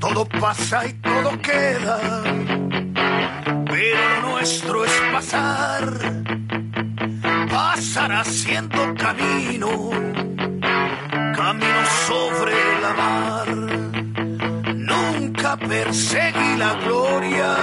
Todo pasa y todo queda, pero nuestro es pasar, pasar haciendo camino, camino sobre la mar. Nunca perseguí la gloria,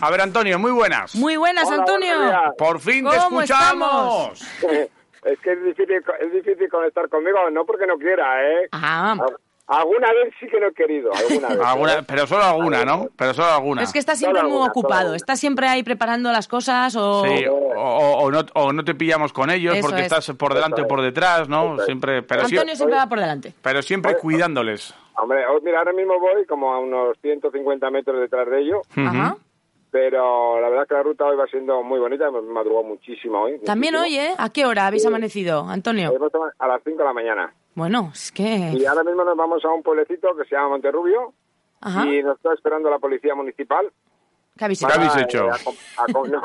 A ver, Antonio, muy buenas. Muy buenas, Antonio. Por fin te escuchamos. es que es difícil, es difícil conectar conmigo, no porque no quiera, ¿eh? Ah. Alguna vez sí que no he querido, alguna vez. Pero solo alguna, ¿no? Pero solo alguna. Es que está siempre muy ocupado, está siempre ahí preparando las cosas o... Sí, o, no, o no te pillamos con ellos porque estás por delante o por detrás, ¿no? Siempre, pero Antonio siempre va por delante. Pero siempre cuidándoles. Hombre, mira, ahora mismo voy como a unos 150 metros detrás de ellos. Ajá. Pero la verdad que la ruta hoy va siendo muy bonita, hemos madrugado muchísimo hoy. También hoy, ¿eh? ¿A qué hora habéis amanecido, Antonio? A las 5 de la mañana. Bueno, es que... Y ahora mismo nos vamos a un pueblecito que se llama Monterrubio Ajá. y nos está esperando la policía municipal. ¿Qué habéis hecho? ¿Qué habéis hecho? no,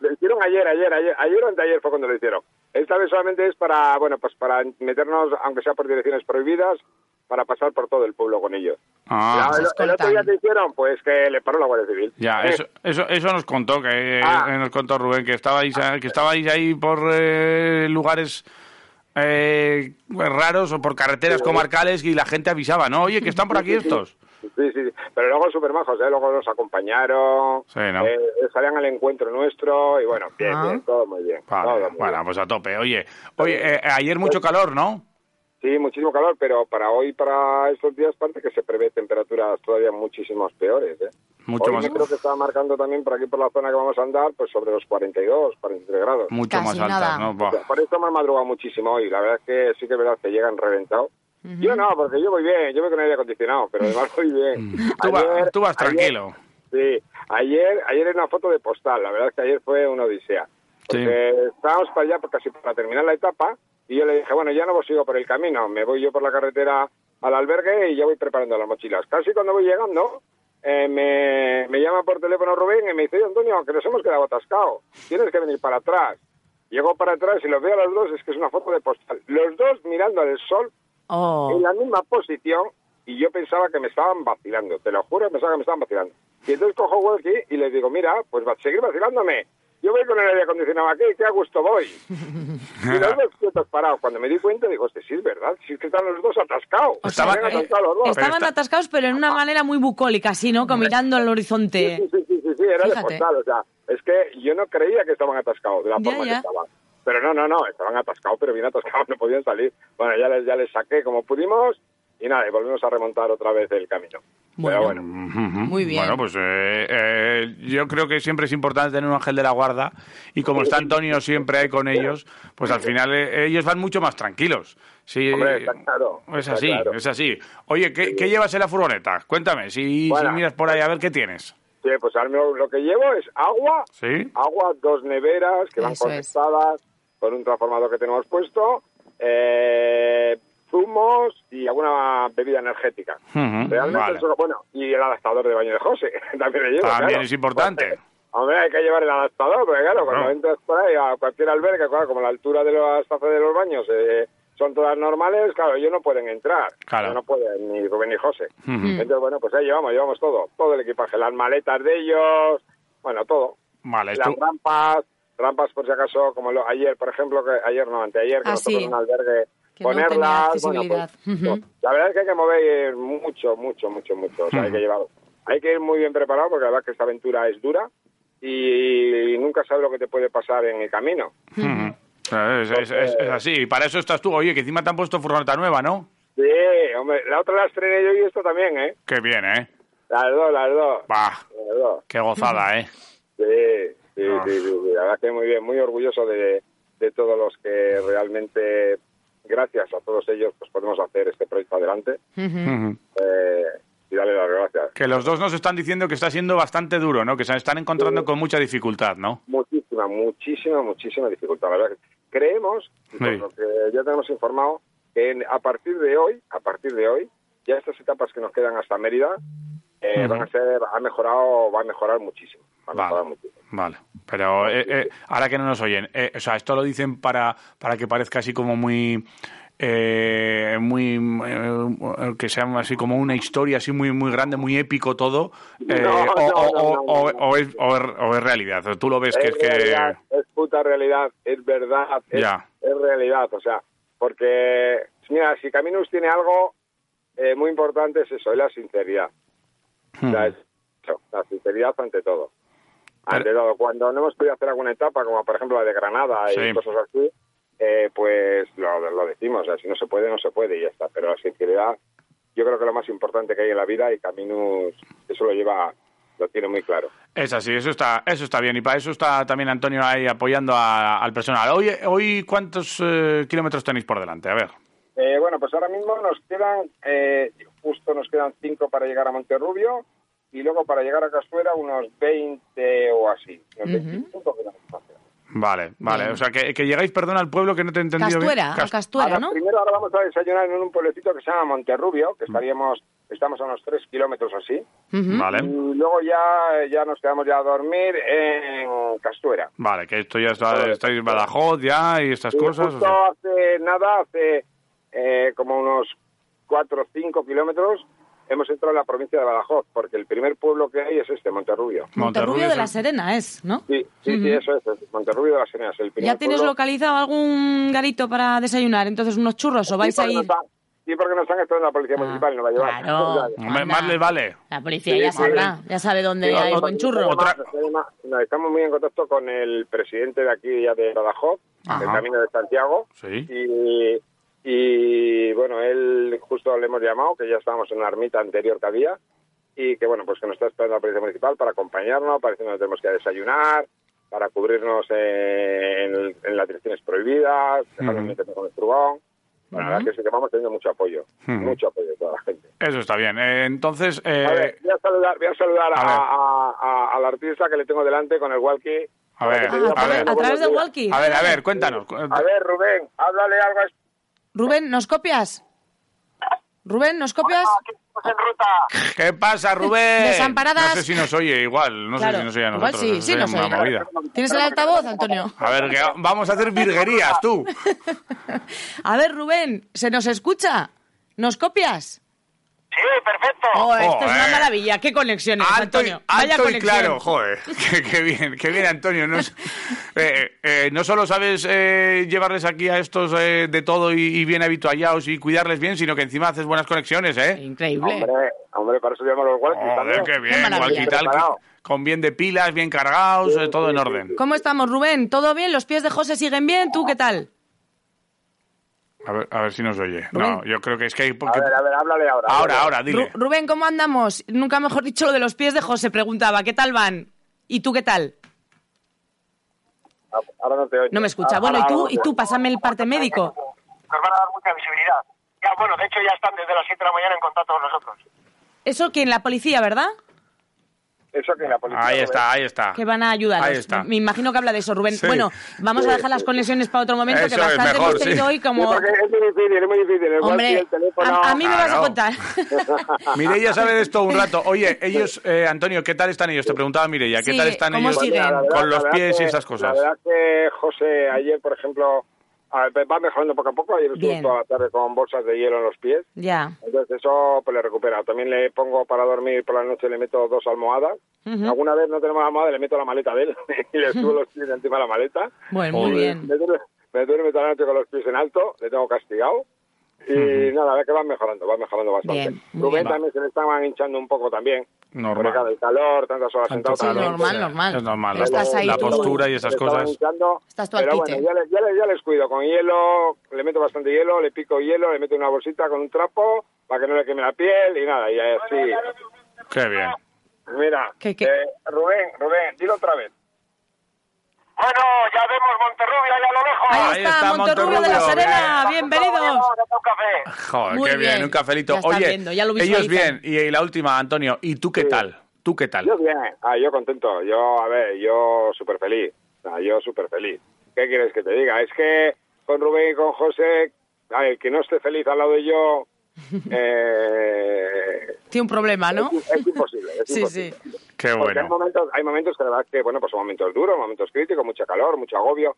lo hicieron ayer, ayer, ayer, ayer o anteayer fue cuando lo hicieron. Esta vez solamente es para, bueno, pues para meternos, aunque sea por direcciones prohibidas, para pasar por todo el pueblo con ellos. Ah, el, otro día que hicieron, pues que le paró la Guardia Civil. Ya, eso, eso, eso nos contó, que Ah. nos contó Rubén, que estabais, que estabais ahí por eh, lugares eh, raros o por carreteras comarcales y la gente avisaba, ¿no? Oye, que están por aquí estos. Sí, sí, sí. Pero luego súper majos, ¿eh? Luego nos acompañaron, Sí, ¿no? eh, salían al encuentro nuestro y bueno, bien, Ah. bien, todo muy bien. Vale, todo muy bueno, bien. pues a tope. Oye, oye eh, ayer mucho calor, ¿no? Sí, muchísimo calor, pero para hoy, para estos días, parece que se prevé temperaturas todavía muchísimos peores, ¿eh? Mucho Hoy más, me creo que estaba marcando también por aquí, por la zona que vamos a andar, pues sobre los 42, 43 grados. mucho Casi más altas. ¿no? Buah. Por eso hemos madrugado muchísimo hoy. La verdad es que sí que es verdad que llegan reventados. Yo no, porque yo voy bien, yo voy con aire acondicionado, pero además voy bien. Tú, va- Ayer- tú vas ayer- tranquilo. Sí, ayer, ayer era una foto de postal, la verdad es que ayer fue una odisea. Porque estábamos para allá casi para terminar la etapa y yo le dije, bueno, ya no sigo por el camino, me voy yo por la carretera al albergue y ya voy preparando las mochilas. Casi cuando voy llegando, eh, me, me llama por teléfono Rubén y me dice, "Oye, Antonio, que nos hemos quedado atascados, tienes que venir para atrás. Llego para atrás y los veo a los dos, es que es una foto de postal. Los dos mirando al sol Oh. en la misma posición y yo pensaba que me estaban vacilando, te lo juro, pensaba que me estaban vacilando. Y entonces cojo Walkie y les digo, mira, pues va a seguir vacilándome. Yo voy con el aire acondicionado aquí, que a gusto voy. y los dos quietos parados. Cuando me di cuenta, digo, sí es verdad, sí es que están los dos atascados. O sea, Se han eh, atascado los dos. estaban está- atascados, pero en una manera muy bucólica, así, ¿no? Como mirando al horizonte. Sí, sí, sí, sí, sí, era Fíjate. de postal, o sea, es que yo no creía que estaban atascados de la Ya, forma ya. que estaban. Pero no, no, no, estaban atascados, pero bien atascados, no podían salir. Bueno, ya les, ya les saqué como pudimos y nada, y volvimos a remontar otra vez el camino. Bueno. Pero bueno, Muy bien. Bueno, pues eh, eh, yo creo que siempre es importante tener un ángel de la guarda y como está Antonio siempre ahí con ellos, pues al final eh, ellos van mucho más tranquilos. Sí, Hombre, está claro, Es está así, claro. es así. Oye, ¿qué, qué llevas en la furgoneta? Cuéntame, si, miras por ahí a ver qué tienes. sí, pues ahora mismo lo que llevo es agua, ¿Sí? agua, dos neveras que van es. conectadas con un transformador que tenemos puesto, eh, zumos y alguna bebida energética. Ujú, Realmente vale. eso- bueno, y el adaptador de baño de José, también le llevo. También claro. es importante. Pues, Hombre, hay que llevar el adaptador, porque claro, cuando Claro. entras por ahí a cualquier albergue, claro, como la altura de las tazas de los baños eh, son todas normales, claro, ellos no pueden entrar. Claro. No pueden, ni Rubén ni José. Ujú. Entonces, bueno, pues ahí llevamos, llevamos todo, todo el equipaje, las maletas de ellos, bueno, todo. Vale, Las tú- rampas, rampas por si acaso, como lo, ayer, por ejemplo, que ayer no, anteayer, que Ah, nos tocó sí. en un albergue Que no tenía ponerlas, accesibilidad. bueno, pues, la verdad es que hay que mover mucho, mucho, mucho, mucho, o sea, hay que llevar, hay que ir muy bien preparado porque la verdad que esta aventura es dura y nunca sabes lo que te puede pasar en el camino. Es, es- es- es así, y para eso estás tú. Oye, que encima te han puesto furgoneta nueva, ¿no? Sí, hombre, la otra la estrené yo y esto también, ¿eh? Qué bien, ¿eh? Las dos, las dos. Bah, Las dos. qué gozada, ¿eh? Sí, sí, Ah. sí, sí, sí, la verdad que muy bien, muy orgulloso de, de todos los que realmente, gracias a todos ellos, pues podemos hacer este proyecto adelante eh, y darle las gracias. Que los dos nos están diciendo que está siendo bastante duro, ¿no? Que se están encontrando con mucha dificultad, ¿no? Muchísima, muchísima, muchísima dificultad. La verdad que creemos, y por Sí. lo que ya tenemos informado, que en- a partir de hoy, a partir de hoy, ya estas etapas que nos quedan hasta Mérida eh, van a ser, ha mejorado, va a mejorar muchísimo. Vale, muchísimo. vale. Pero eh, eh, ahora que no nos oyen, eh, o sea, esto lo dicen para, para que parezca así como muy... eh, muy que sea así como una historia así muy muy grande muy épico todo o, es, realidad tú lo ves que es, que es puta realidad, es verdad, es, Ya. es realidad, o sea, porque, mira, si Caminus tiene algo eh, muy importante es eso, es la sinceridad. O sea, es eso, la sinceridad ante todo. Ante todo, cuando no hemos podido hacer alguna etapa, como por ejemplo la de Granada Sí. y cosas así, eh, pues lo, lo decimos, o sea, si no se puede, no se puede y ya está. Pero la sinceridad, yo creo que lo más importante que hay en la vida y Caminus eso lo lleva, lo tiene muy claro. Es así, eso está, eso está bien. Y para eso está también Antonio ahí apoyando a- al personal. Hoy, hoy ¿cuántos eh, kilómetros tenéis por delante? A ver. Eh, bueno, pues ahora mismo nos quedan, eh, justo nos quedan cinco para llegar a Monterrubio y luego para llegar a Castuera unos 20 o así. Unos 25 kilómetros más. Vale, vale. Bien. O sea, que, que llegáis, perdón, al pueblo que no te he entendido Castuera, bien. Castuera, Ahora, ¿no? Primero ahora vamos a desayunar en un pueblecito que se llama Monterrubio, que estaríamos, estamos a unos 3 kilómetros así. Ujú. Vale. Y luego ya, ya nos quedamos ya a dormir en Castuera. Vale, que esto ya está, estáis en Badajoz ya y estas Y cosas. o justo sea. hace nada, hace eh, como unos 4 o 5 kilómetros, hemos entrado en la provincia de Badajoz, porque el primer pueblo que hay es este, Monterrubio. Monterrubio de es la Serena es, ¿no? Sí, sí, sí, eso es, es Monterrubio de las Serenas. El primer ¿Ya tienes pueblo. localizado algún garito para desayunar? Entonces, unos churros o vais Sí, a ir... ha- Sí, porque nos han esperando la policía Ah, municipal y nos va a llevar. claro. Anda. más les vale. La policía Sí, ya sabrá, ya sabe dónde Sí, hay no, buen no, churro. Otra- no, estamos muy en contacto con el presidente de aquí ya de Badajoz, Ajá. del Camino de Santiago. Sí. Y, y, bueno, él justo le hemos llamado, que ya estábamos en una ermita anterior que había, y que bueno, pues que nos está esperando la policía municipal para acompañarnos, para decirnos que tenemos que desayunar, para cubrirnos en, en las direcciones prohibidas, dejarnos meternos con el furgón. Bueno, La verdad que sí que vamos teniendo mucho apoyo, mucho apoyo de toda la gente. Eso está bien. Eh, entonces, eh, A ver, voy a saludar, voy a, saludar a a, ver. a- a- al artista que le tengo delante con el walkie. A ver, a, a través de días. Walkie. a ver, a ver, cuéntanos. A ver, Rubén, háblale algo a este Rubén, ¿nos copias? Rubén, ¿nos copias? en ruta. ¿Qué pasa, Rubén? Desamparadas. No sé si nos oye igual, no Claro, sé si nos oye a igual nosotros. sí, eso sí sería nos una oye. movida. ¿Tienes el altavoz, Antonio? A ver, que vamos a hacer virguerías, tú. A ver, Rubén, ¿se nos escucha? ¿Nos copias? Sí, perfecto. Oh, esto es una maravilla. ¿Qué conexiones, Alto, Antonio? Vaya alto y conexión. claro, joder. Qué, qué bien, qué bien, Antonio. No, eh, eh, no solo sabes eh, llevarles aquí a estos eh, de todo y, y bien habituallados y cuidarles bien, sino que encima haces buenas conexiones, ¿eh? Increíble. Hombre, hombre, para eso llaman los walkies qué bien, maravilla. igual que tal, Preparado. con bien de pilas, bien cargados, eh, todo en orden. ¿Cómo estamos, Rubén? ¿Todo bien? ¿Los pies de José siguen bien? ¿Tú qué tal? A ver, a ver si nos oye. No, yo creo que es que hay... A porque- ver, a ver, háblale ahora. Ahora, ahora, Ru- dile. Rubén, ¿cómo andamos? Nunca mejor dicho lo de los pies de José. Preguntaba, ¿qué tal van? ¿Y tú qué tal? Ahora no te oigo. No me escucha. Ahora- Bueno, ¿y tú? ¿Y tú? Pásame el parte médico. nos van a dar mucha visibilidad. Ya, bueno, de hecho ya están desde las 7 de la mañana en contacto con nosotros. Eso que en la policía, ¿verdad? Eso que la policía... Ahí está, ahí está. Que van a ayudar. Ahí está. Me imagino que habla de eso, Rubén. Sí. Bueno, vamos a dejar las conexiones para otro momento, Eso que es bastante mejor, hemos tenido sí. hoy como... Sí, porque es muy difícil, es muy difícil. El Hombre, el teléfono... a, a mí me vas a contar. Mireia sabe de esto un rato. Oye, ellos, eh, Antonio, ¿qué tal están ellos? Te preguntaba Mireia, ¿qué Sí, tal están ¿cómo ellos siguen? Con los la verdad pies y estas cosas? La verdad que José ayer, por ejemplo, va mejorando poco a poco. Ayer estuvo Bien. toda la tarde con bolsas de hielo en los pies. Ya. Entonces eso pues le recupera. También le pongo para dormir por la noche, le meto dos almohadas. Alguna vez no tenemos almohada, le meto la maleta de él y le subo los pies encima de la maleta. Bueno, muy bien. Me duerme, me duerme toda la noche con los pies en alto, le tengo castigado. Y nada, a ver que van mejorando, van mejorando bastante. Bien, Rubén bien. también se le estaban hinchando un poco también. Normal. Claro, el calor, tantas horas sentado. Sí, normal, sí, normal. Es normal. Pero estás ahí la tú. postura y esas cosas. hinchando, Estás tú pero al bueno, ya, les- ya les- ya les cuido con hielo, le meto bastante hielo, le pico hielo, le meto una bolsita con un trapo para que no le queme la piel y nada, y así. Qué bien. Mira, ¿Qué, qué? eh, Rubén, Rubén, dilo otra vez. Bueno, ya vemos Monterrubia ya a lo lejos. Ahí, está, está Monterrubio de la Serena. bien. Bienvenidos. Joder, Muy qué bien, bien. un cafelito. Ya Oye, viendo, ya lo ellos bien. Y, y la última, Antonio, ¿y tú qué Sí. tal? ¿Tú qué tal? Yo bien, ah, yo contento, yo, a ver, yo súper feliz, Ah, yo súper feliz. ¿Qué quieres que te diga? Es que con Rubén y con José, a ver, que no esté feliz al lado de yo, eh, Tiene un problema, ¿no? es, es imposible. Es Sí, imposible. sí. Qué Porque hay bueno. momentos, hay momentos que la verdad que, bueno, pues son momentos duros, momentos críticos, mucho calor, mucho agobio,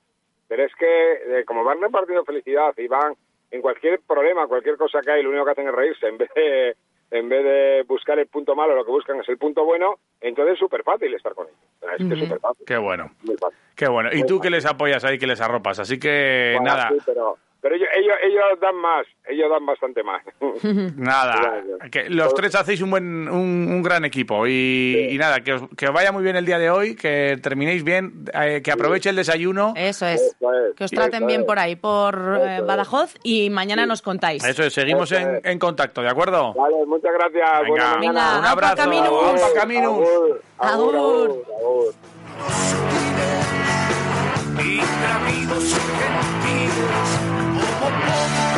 pero es que eh, como van repartiendo felicidad y van en cualquier problema, cualquier cosa que hay, lo único que hacen es reírse, en vez de, en vez de buscar el punto malo, lo que buscan es el punto bueno, entonces es súper fácil estar con ellos. Es que es súper fácil. Qué bueno. muy fácil. Qué bueno. Y tú que les apoyas ahí, que les arropas. Así que Bueno, nada, sí, pero pero ellos, ellos, ellos dan más, ellos dan bastante más. nada. Que los tres hacéis un buen, un, un gran equipo. Y, y nada, que os, que os vaya muy bien el día de hoy, que terminéis bien, eh, que aproveche el desayuno. Eso es. Eso es, Que os traten eso bien es. por ahí, por eh. Badajoz, y mañana nos contáis. Eso es, seguimos Eso en, es. en contacto, ¿de acuerdo? Vale, muchas gracias. Venga, un abrazo. Caminus. Caminus. Agur, agur, agur, agur. Ingrávidos, gente Oh, oh.